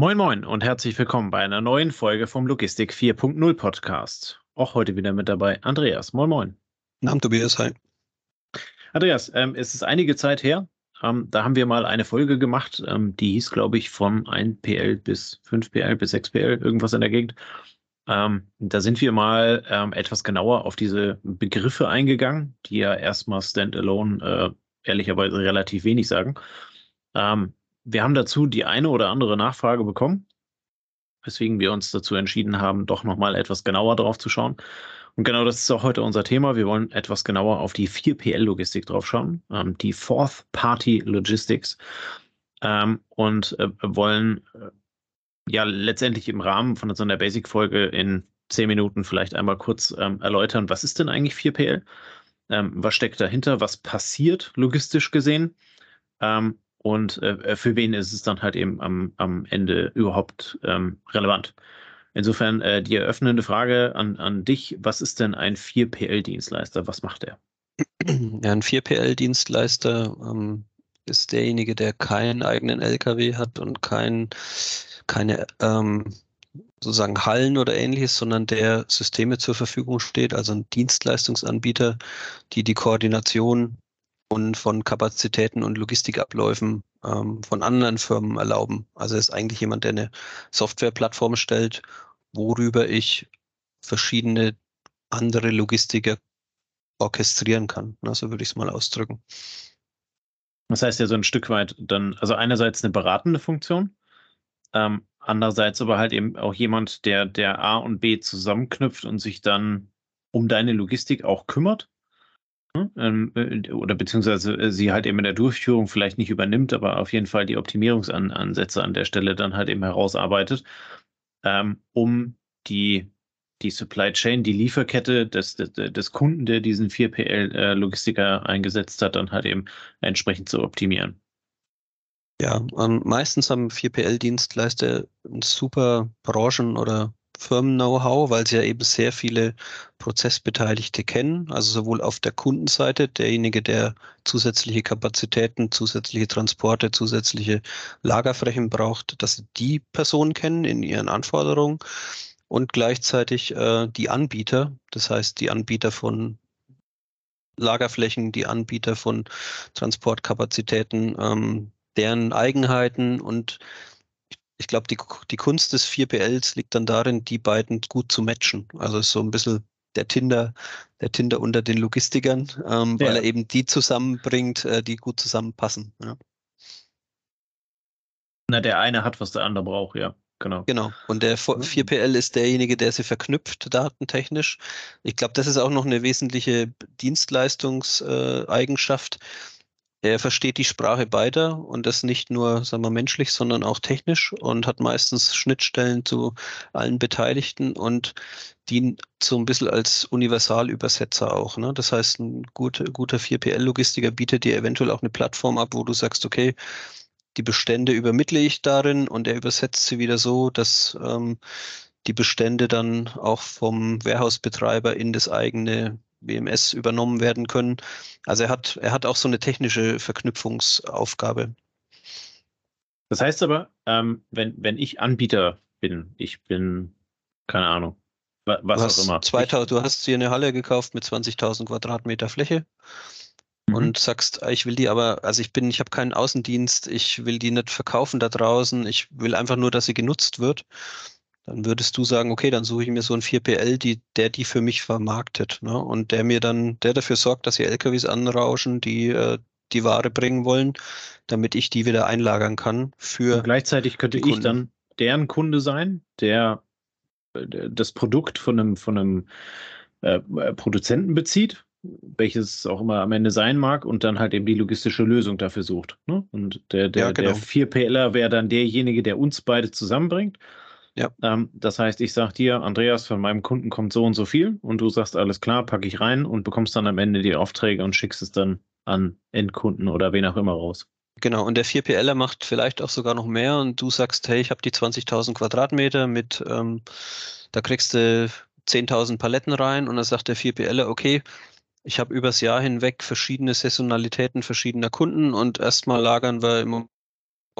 Moin Moin und herzlich willkommen bei einer neuen Folge vom Logistik 4.0 Podcast. Auch heute wieder mit dabei Andreas. Moin Moin. Namen Tobias, hi. Andreas, ähm, es ist einige Zeit her. Ähm, da haben wir mal eine Folge gemacht, ähm, die hieß, glaube ich, von 1PL bis 5PL bis 6PL, irgendwas in der Gegend. Ähm, da sind wir mal ähm, etwas genauer auf diese Begriffe eingegangen, die ja erstmal standalone äh, ehrlicherweise relativ wenig sagen. Ähm, wir haben dazu die eine oder andere Nachfrage bekommen, weswegen wir uns dazu entschieden haben, doch nochmal etwas genauer drauf zu schauen. Und genau das ist auch heute unser Thema. Wir wollen etwas genauer auf die 4PL-Logistik drauf schauen, ähm, die Fourth Party Logistics, ähm, und äh, wollen äh, ja letztendlich im Rahmen von so einer Basic-Folge in zehn Minuten vielleicht einmal kurz ähm, erläutern, was ist denn eigentlich 4PL? Ähm, was steckt dahinter? Was passiert logistisch gesehen? Und äh, für wen ist es dann halt eben am, am Ende überhaupt ähm, relevant. Insofern äh, die eröffnende Frage an, an dich, was ist denn ein 4PL-Dienstleister? Was macht er? Ja, ein 4PL-Dienstleister ähm, ist derjenige, der keinen eigenen LKW hat und kein, keine ähm, sozusagen Hallen oder ähnliches, sondern der Systeme zur Verfügung steht, also ein Dienstleistungsanbieter, die die Koordination und von Kapazitäten und Logistikabläufen ähm, von anderen Firmen erlauben. Also ist eigentlich jemand, der eine Softwareplattform stellt, worüber ich verschiedene andere Logistiker orchestrieren kann. Na, so würde ich es mal ausdrücken. Das heißt ja so ein Stück weit dann, also einerseits eine beratende Funktion, ähm, andererseits aber halt eben auch jemand, der, der A und B zusammenknüpft und sich dann um deine Logistik auch kümmert. Ne? Ähm, äh, oder beziehungsweise äh, sie halt eben in der Durchführung vielleicht nicht übernimmt, aber auf jeden Fall die Optimierungsansätze an der Stelle dann halt eben herausarbeitet, ähm, um die, die Supply Chain, die Lieferkette des, des, des Kunden, der diesen 4PL-Logistiker äh, eingesetzt hat, dann halt eben entsprechend zu optimieren. Ja, ähm, meistens haben 4PL-Dienstleister ein super Branchen- oder Firmen-Know-how, weil sie ja eben sehr viele Prozessbeteiligte kennen, also sowohl auf der Kundenseite, derjenige, der zusätzliche Kapazitäten, zusätzliche Transporte, zusätzliche Lagerflächen braucht, dass sie die Person kennen in ihren Anforderungen. Und gleichzeitig äh, die Anbieter, das heißt die Anbieter von Lagerflächen, die Anbieter von Transportkapazitäten, ähm, deren Eigenheiten und ich glaube, die, die Kunst des 4PLs liegt dann darin, die beiden gut zu matchen. Also so ein bisschen der Tinder, der Tinder unter den Logistikern, ähm, ja. weil er eben die zusammenbringt, äh, die gut zusammenpassen. Ja. Na, der eine hat, was der andere braucht, ja. Genau. Genau. Und der 4PL ist derjenige, der sie verknüpft, datentechnisch. Ich glaube, das ist auch noch eine wesentliche Dienstleistungseigenschaft. Äh, er versteht die Sprache beider und das nicht nur, sagen wir, menschlich, sondern auch technisch und hat meistens Schnittstellen zu allen Beteiligten und dient so ein bisschen als Universalübersetzer auch. Ne? Das heißt, ein guter, guter 4PL-Logistiker bietet dir eventuell auch eine Plattform ab, wo du sagst, okay, die Bestände übermittle ich darin und er übersetzt sie wieder so, dass ähm, die Bestände dann auch vom Warehouse-Betreiber in das eigene WMS übernommen werden können. Also er hat, er hat auch so eine technische Verknüpfungsaufgabe. Das heißt aber, ähm, wenn, wenn ich Anbieter bin, ich bin, keine Ahnung, was auch immer. 2000, du hast hier eine Halle gekauft mit 20.000 Quadratmeter Fläche mhm. und sagst, ich will die aber, also ich bin, ich habe keinen Außendienst, ich will die nicht verkaufen da draußen, ich will einfach nur, dass sie genutzt wird dann würdest du sagen, okay, dann suche ich mir so einen 4PL, die, der die für mich vermarktet. Ne? Und der mir dann, der dafür sorgt, dass die LKWs anrauschen, die äh, die Ware bringen wollen, damit ich die wieder einlagern kann für. Und gleichzeitig könnte ich dann deren Kunde sein, der äh, das Produkt von einem, von einem äh, Produzenten bezieht, welches auch immer am Ende sein mag, und dann halt eben die logistische Lösung dafür sucht. Ne? Und der, der, ja, genau. der 4PLer wäre dann derjenige, der uns beide zusammenbringt. Ja. Ähm, das heißt, ich sage dir, Andreas, von meinem Kunden kommt so und so viel und du sagst, alles klar, packe ich rein und bekommst dann am Ende die Aufträge und schickst es dann an Endkunden oder wen auch immer raus. Genau, und der 4PLer macht vielleicht auch sogar noch mehr und du sagst, hey, ich habe die 20.000 Quadratmeter mit, ähm, da kriegst du 10.000 Paletten rein und dann sagt der 4PLer, okay, ich habe übers Jahr hinweg verschiedene Saisonalitäten verschiedener Kunden und erstmal lagern wir im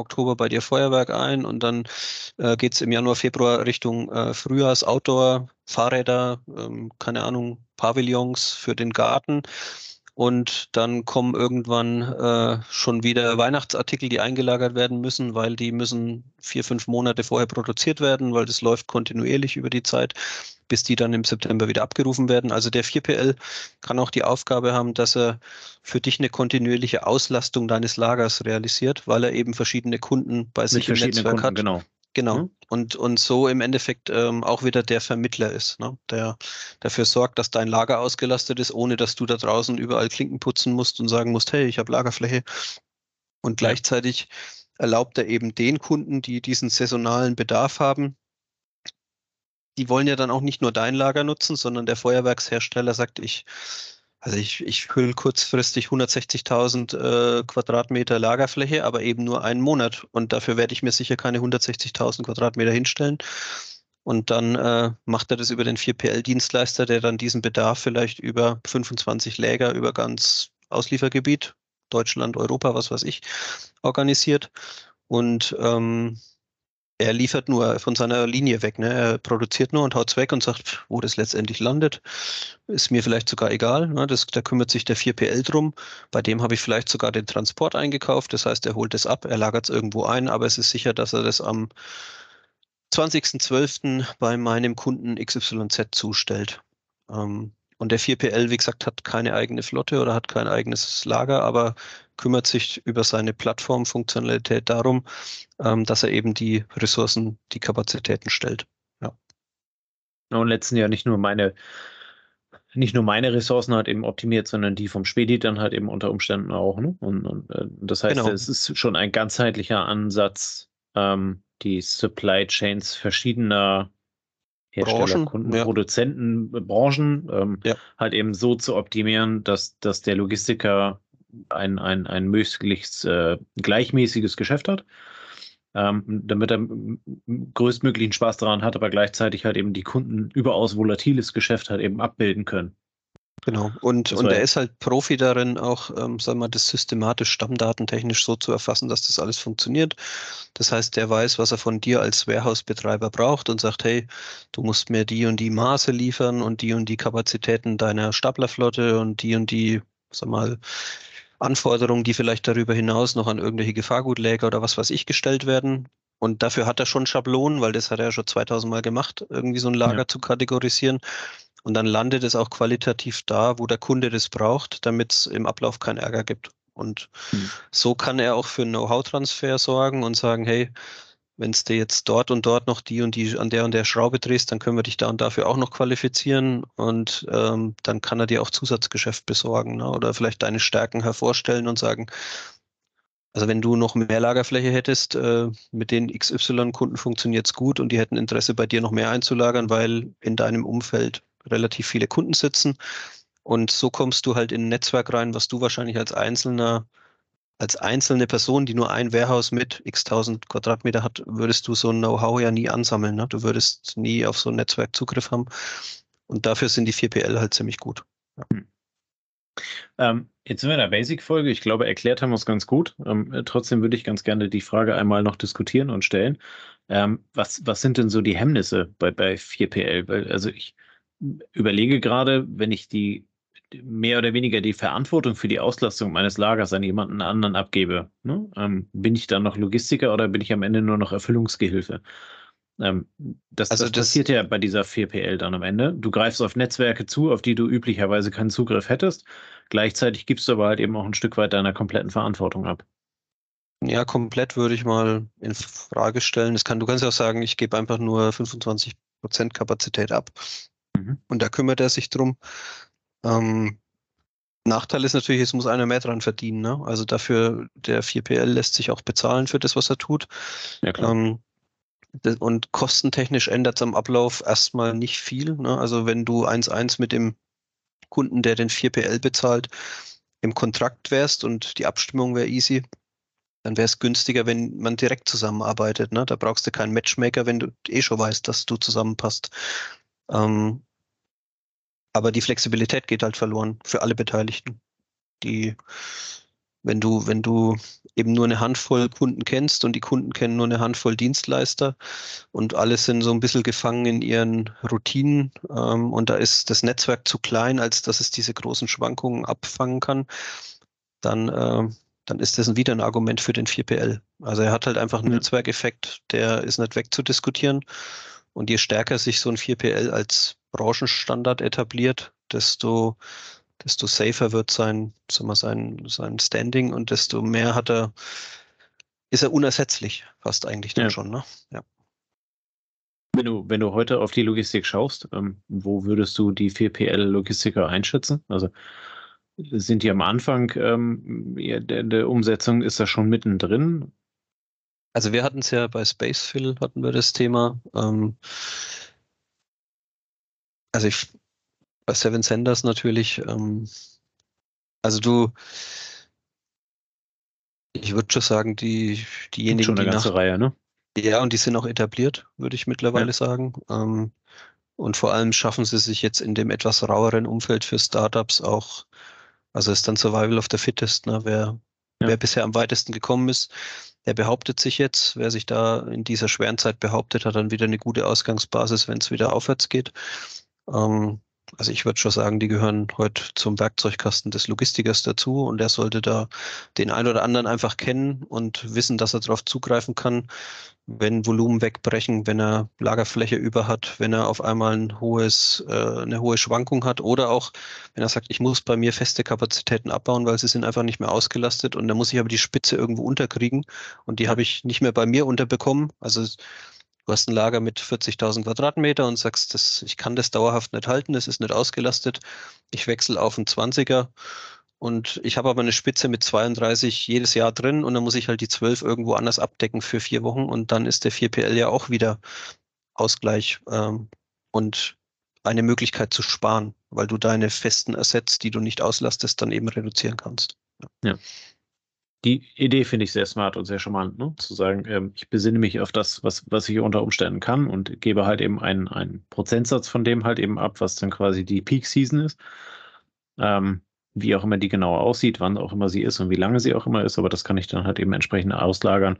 Oktober bei dir Feuerwerk ein und dann äh, geht es im Januar, Februar Richtung äh, Frühjahrs, Outdoor, Fahrräder, ähm, keine Ahnung, Pavillons für den Garten. Und dann kommen irgendwann äh, schon wieder Weihnachtsartikel, die eingelagert werden müssen, weil die müssen vier, fünf Monate vorher produziert werden, weil das läuft kontinuierlich über die Zeit, bis die dann im September wieder abgerufen werden. Also der 4PL kann auch die Aufgabe haben, dass er für dich eine kontinuierliche Auslastung deines Lagers realisiert, weil er eben verschiedene Kunden bei sich im Netzwerk Kunden, hat. Genau. Genau. Mhm. Und, und so im Endeffekt ähm, auch wieder der Vermittler ist, ne? der dafür sorgt, dass dein Lager ausgelastet ist, ohne dass du da draußen überall Klinken putzen musst und sagen musst, hey, ich habe Lagerfläche. Und gleichzeitig erlaubt er eben den Kunden, die diesen saisonalen Bedarf haben, die wollen ja dann auch nicht nur dein Lager nutzen, sondern der Feuerwerkshersteller sagt, ich also ich, ich hülle kurzfristig 160.000 äh, Quadratmeter Lagerfläche, aber eben nur einen Monat. Und dafür werde ich mir sicher keine 160.000 Quadratmeter hinstellen. Und dann äh, macht er das über den 4PL-Dienstleister, der dann diesen Bedarf vielleicht über 25 Läger über ganz Ausliefergebiet, Deutschland, Europa, was weiß ich, organisiert. Und ähm, er liefert nur von seiner Linie weg. Ne? Er produziert nur und haut es weg und sagt, wo das letztendlich landet, ist mir vielleicht sogar egal. Ne? Das, da kümmert sich der 4PL drum. Bei dem habe ich vielleicht sogar den Transport eingekauft. Das heißt, er holt es ab, er lagert es irgendwo ein, aber es ist sicher, dass er das am 20.12. bei meinem Kunden XYZ zustellt. Ähm, und der 4PL, wie gesagt, hat keine eigene Flotte oder hat kein eigenes Lager, aber kümmert sich über seine Plattformfunktionalität darum, ähm, dass er eben die Ressourcen, die Kapazitäten stellt. Ja. Und letzten Jahr nicht nur meine nicht nur meine Ressourcen halt eben optimiert, sondern die vom Spedi dann halt eben unter Umständen auch. Ne? Und, und äh, das heißt, genau. es ist schon ein ganzheitlicher Ansatz, ähm, die Supply Chains verschiedener Hersteller, Branchen, Kunden, ja. Produzenten, Branchen ähm, ja. halt eben so zu optimieren, dass, dass der Logistiker ein, ein, ein möglichst äh, gleichmäßiges Geschäft hat, ähm, damit er größtmöglichen Spaß daran hat, aber gleichzeitig halt eben die Kunden überaus volatiles Geschäft halt eben abbilden können. Genau. Und, und er ist halt Profi darin, auch, ähm, sagen wir mal, das systematisch stammdatentechnisch so zu erfassen, dass das alles funktioniert. Das heißt, der weiß, was er von dir als Warehouse-Betreiber braucht und sagt, hey, du musst mir die und die Maße liefern und die und die Kapazitäten deiner Staplerflotte und die und die, sag mal, Anforderungen, die vielleicht darüber hinaus noch an irgendwelche Gefahrgutläger oder was weiß ich gestellt werden. Und dafür hat er schon Schablonen, weil das hat er ja schon 2000 Mal gemacht, irgendwie so ein Lager ja. zu kategorisieren. Und dann landet es auch qualitativ da, wo der Kunde das braucht, damit es im Ablauf keinen Ärger gibt. Und mhm. so kann er auch für Know-how-Transfer sorgen und sagen, hey, wenn es dir jetzt dort und dort noch die und die an der und der Schraube drehst, dann können wir dich da und dafür auch noch qualifizieren und ähm, dann kann er dir auch Zusatzgeschäft besorgen ne? oder vielleicht deine Stärken hervorstellen und sagen, also wenn du noch mehr Lagerfläche hättest, äh, mit den XY-Kunden funktioniert es gut und die hätten Interesse bei dir noch mehr einzulagern, weil in deinem Umfeld relativ viele Kunden sitzen. Und so kommst du halt in ein Netzwerk rein, was du wahrscheinlich als einzelner, als einzelne Person, die nur ein Warehouse mit x tausend Quadratmeter hat, würdest du so ein Know-how ja nie ansammeln. Ne? Du würdest nie auf so ein Netzwerk Zugriff haben. Und dafür sind die 4PL halt ziemlich gut. Ja. Hm. Ähm, jetzt sind wir in der Basic-Folge. Ich glaube, erklärt haben wir es ganz gut. Ähm, trotzdem würde ich ganz gerne die Frage einmal noch diskutieren und stellen. Ähm, was, was sind denn so die Hemmnisse bei, bei 4PL? Weil, also ich überlege gerade, wenn ich die mehr oder weniger die Verantwortung für die Auslastung meines Lagers an jemanden anderen abgebe, ne? ähm, bin ich dann noch Logistiker oder bin ich am Ende nur noch Erfüllungsgehilfe? Ähm, das, also das, das passiert ja bei dieser 4PL dann am Ende. Du greifst auf Netzwerke zu, auf die du üblicherweise keinen Zugriff hättest. Gleichzeitig gibst du aber halt eben auch ein Stück weit deiner kompletten Verantwortung ab. Ja, komplett würde ich mal in Frage stellen. Kann, du kannst ja auch sagen, ich gebe einfach nur 25 Prozent Kapazität ab. Mhm. Und da kümmert er sich drum. Ähm, Nachteil ist natürlich, es muss einer mehr dran verdienen. Ne? Also dafür, der 4PL lässt sich auch bezahlen für das, was er tut. Ja, klar. Ähm, und kostentechnisch ändert es am Ablauf erstmal nicht viel. Ne? Also wenn du 1-1 mit dem Kunden, der den 4PL bezahlt, im Kontrakt wärst und die Abstimmung wäre easy, dann wäre es günstiger, wenn man direkt zusammenarbeitet. Ne? Da brauchst du keinen Matchmaker, wenn du eh schon weißt, dass du zusammenpasst. Ähm, aber die Flexibilität geht halt verloren für alle Beteiligten. Die, wenn du, wenn du eben nur eine Handvoll Kunden kennst und die Kunden kennen nur eine Handvoll Dienstleister und alle sind so ein bisschen gefangen in ihren Routinen ähm, und da ist das Netzwerk zu klein, als dass es diese großen Schwankungen abfangen kann, dann, äh, dann ist das wieder ein Argument für den 4PL. Also er hat halt einfach einen ja. Netzwerkeffekt, der ist nicht wegzudiskutieren und je stärker sich so ein 4PL als Branchenstandard etabliert, desto desto safer wird sein, sagen wir, sein, sein Standing und desto mehr hat er, ist er unersetzlich, fast eigentlich dann ja. schon, ne? Ja. Wenn du, wenn du heute auf die Logistik schaust, ähm, wo würdest du die 4PL-Logistiker einschätzen? Also sind die am Anfang ähm, der, der, Umsetzung, ist das schon mittendrin? Also wir hatten es ja bei Spacefill, hatten wir das Thema. Ähm, also ich bei Seven Senders natürlich. Ähm, also du, ich würde schon sagen, die, diejenigen, schon eine die ganze nach, Reihe, ne? Ja, und die sind auch etabliert, würde ich mittlerweile ja. sagen. Ähm, und vor allem schaffen sie sich jetzt in dem etwas raueren Umfeld für Startups auch, also ist dann Survival of the Fittest, ne? wer, ja. wer bisher am weitesten gekommen ist, der behauptet sich jetzt. Wer sich da in dieser schweren Zeit behauptet, hat dann wieder eine gute Ausgangsbasis, wenn es wieder aufwärts geht. Ähm, also ich würde schon sagen, die gehören heute zum Werkzeugkasten des Logistikers dazu und der sollte da den einen oder anderen einfach kennen und wissen, dass er darauf zugreifen kann, wenn Volumen wegbrechen, wenn er Lagerfläche über hat, wenn er auf einmal ein hohes, äh, eine hohe Schwankung hat oder auch, wenn er sagt, ich muss bei mir feste Kapazitäten abbauen, weil sie sind einfach nicht mehr ausgelastet und da muss ich aber die Spitze irgendwo unterkriegen und die habe ich nicht mehr bei mir unterbekommen. Also Du hast ein Lager mit 40.000 Quadratmeter und sagst, das, ich kann das dauerhaft nicht halten, es ist nicht ausgelastet. Ich wechsle auf einen 20er und ich habe aber eine Spitze mit 32 jedes Jahr drin und dann muss ich halt die 12 irgendwo anders abdecken für vier Wochen und dann ist der 4PL ja auch wieder Ausgleich ähm, und eine Möglichkeit zu sparen, weil du deine festen Assets, die du nicht auslastest, dann eben reduzieren kannst. ja. ja die Idee finde ich sehr smart und sehr charmant, ne? zu sagen, ähm, ich besinne mich auf das, was, was ich unter Umständen kann und gebe halt eben einen, einen Prozentsatz von dem halt eben ab, was dann quasi die Peak Season ist. Ähm, wie auch immer die genau aussieht, wann auch immer sie ist und wie lange sie auch immer ist, aber das kann ich dann halt eben entsprechend auslagern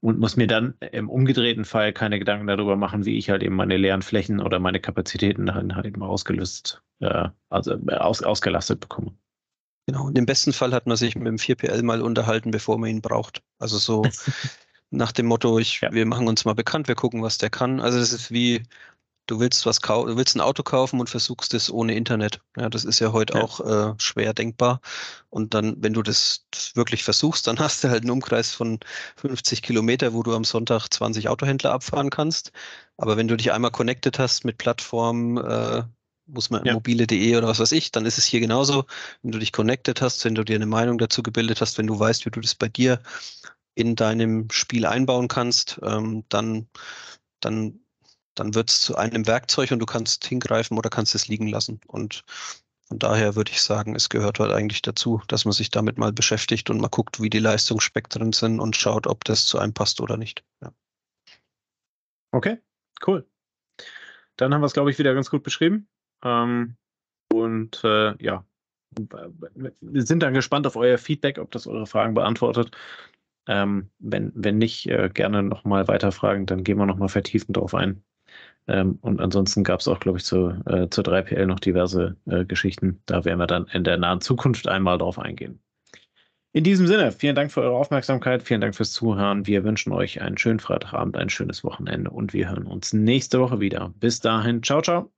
und muss mir dann im umgedrehten Fall keine Gedanken darüber machen, wie ich halt eben meine leeren Flächen oder meine Kapazitäten halt eben ausgelöst, äh, also äh, aus, ausgelastet bekomme. Genau, und im besten Fall hat man sich mit dem 4PL mal unterhalten, bevor man ihn braucht. Also so nach dem Motto, ich, ja. wir machen uns mal bekannt, wir gucken, was der kann. Also das ist wie, du willst was kaufen, du willst ein Auto kaufen und versuchst es ohne Internet. Ja, das ist ja heute ja. auch äh, schwer denkbar. Und dann, wenn du das wirklich versuchst, dann hast du halt einen Umkreis von 50 Kilometer, wo du am Sonntag 20 Autohändler abfahren kannst. Aber wenn du dich einmal connected hast mit Plattformen, äh, muss man ja. mobile.de oder was weiß ich, dann ist es hier genauso. Wenn du dich connected hast, wenn du dir eine Meinung dazu gebildet hast, wenn du weißt, wie du das bei dir in deinem Spiel einbauen kannst, ähm, dann, dann, dann wird es zu einem Werkzeug und du kannst hingreifen oder kannst es liegen lassen. Und von daher würde ich sagen, es gehört halt eigentlich dazu, dass man sich damit mal beschäftigt und mal guckt, wie die Leistungsspektren sind und schaut, ob das zu einem passt oder nicht. Ja. Okay, cool. Dann haben wir es, glaube ich, wieder ganz gut beschrieben. Ähm, und äh, ja, wir sind dann gespannt auf euer Feedback, ob das eure Fragen beantwortet. Ähm, wenn, wenn nicht, äh, gerne nochmal weiterfragen, dann gehen wir nochmal vertiefend drauf ein. Ähm, und ansonsten gab es auch, glaube ich, zu, äh, zur 3PL noch diverse äh, Geschichten. Da werden wir dann in der nahen Zukunft einmal drauf eingehen. In diesem Sinne, vielen Dank für eure Aufmerksamkeit, vielen Dank fürs Zuhören. Wir wünschen euch einen schönen Freitagabend, ein schönes Wochenende und wir hören uns nächste Woche wieder. Bis dahin, ciao, ciao.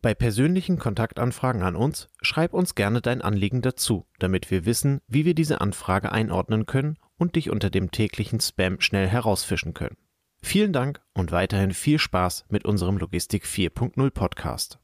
Bei persönlichen Kontaktanfragen an uns schreib uns gerne dein Anliegen dazu, damit wir wissen, wie wir diese Anfrage einordnen können und dich unter dem täglichen Spam schnell herausfischen können. Vielen Dank und weiterhin viel Spaß mit unserem Logistik 4.0 Podcast.